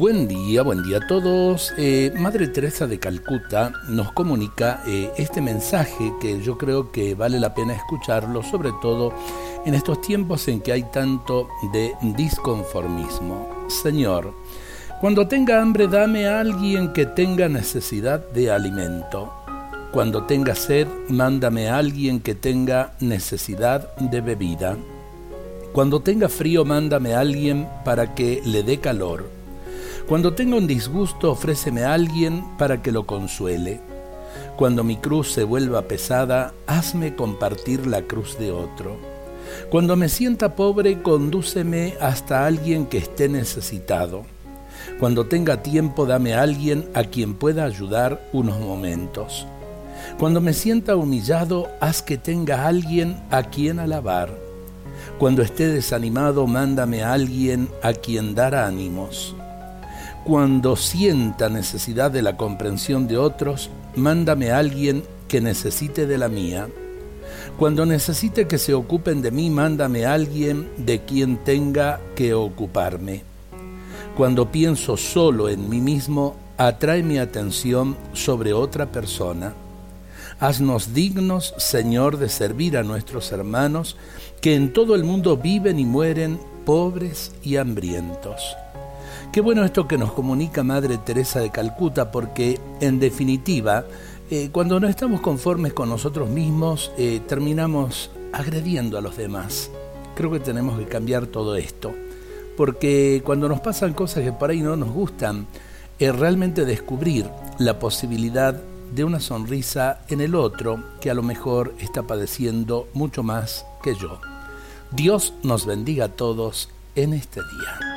Buen día, buen día a todos. Eh, Madre Teresa de Calcuta nos comunica eh, este mensaje que yo creo que vale la pena escucharlo, sobre todo en estos tiempos en que hay tanto de disconformismo. Señor, cuando tenga hambre dame a alguien que tenga necesidad de alimento. Cuando tenga sed, mándame a alguien que tenga necesidad de bebida. Cuando tenga frío, mándame a alguien para que le dé calor. Cuando tenga un disgusto, ofréceme a alguien para que lo consuele. Cuando mi cruz se vuelva pesada, hazme compartir la cruz de otro. Cuando me sienta pobre, condúceme hasta alguien que esté necesitado. Cuando tenga tiempo, dame a alguien a quien pueda ayudar unos momentos. Cuando me sienta humillado, haz que tenga alguien a quien alabar. Cuando esté desanimado, mándame a alguien a quien dar ánimos. Cuando sienta necesidad de la comprensión de otros, mándame a alguien que necesite de la mía. Cuando necesite que se ocupen de mí, mándame a alguien de quien tenga que ocuparme. Cuando pienso solo en mí mismo, atrae mi atención sobre otra persona. Haznos dignos, Señor, de servir a nuestros hermanos que en todo el mundo viven y mueren pobres y hambrientos. Qué bueno esto que nos comunica Madre Teresa de Calcuta, porque en definitiva, eh, cuando no estamos conformes con nosotros mismos, eh, terminamos agrediendo a los demás. Creo que tenemos que cambiar todo esto, porque cuando nos pasan cosas que por ahí no nos gustan, es realmente descubrir la posibilidad de una sonrisa en el otro que a lo mejor está padeciendo mucho más que yo. Dios nos bendiga a todos en este día.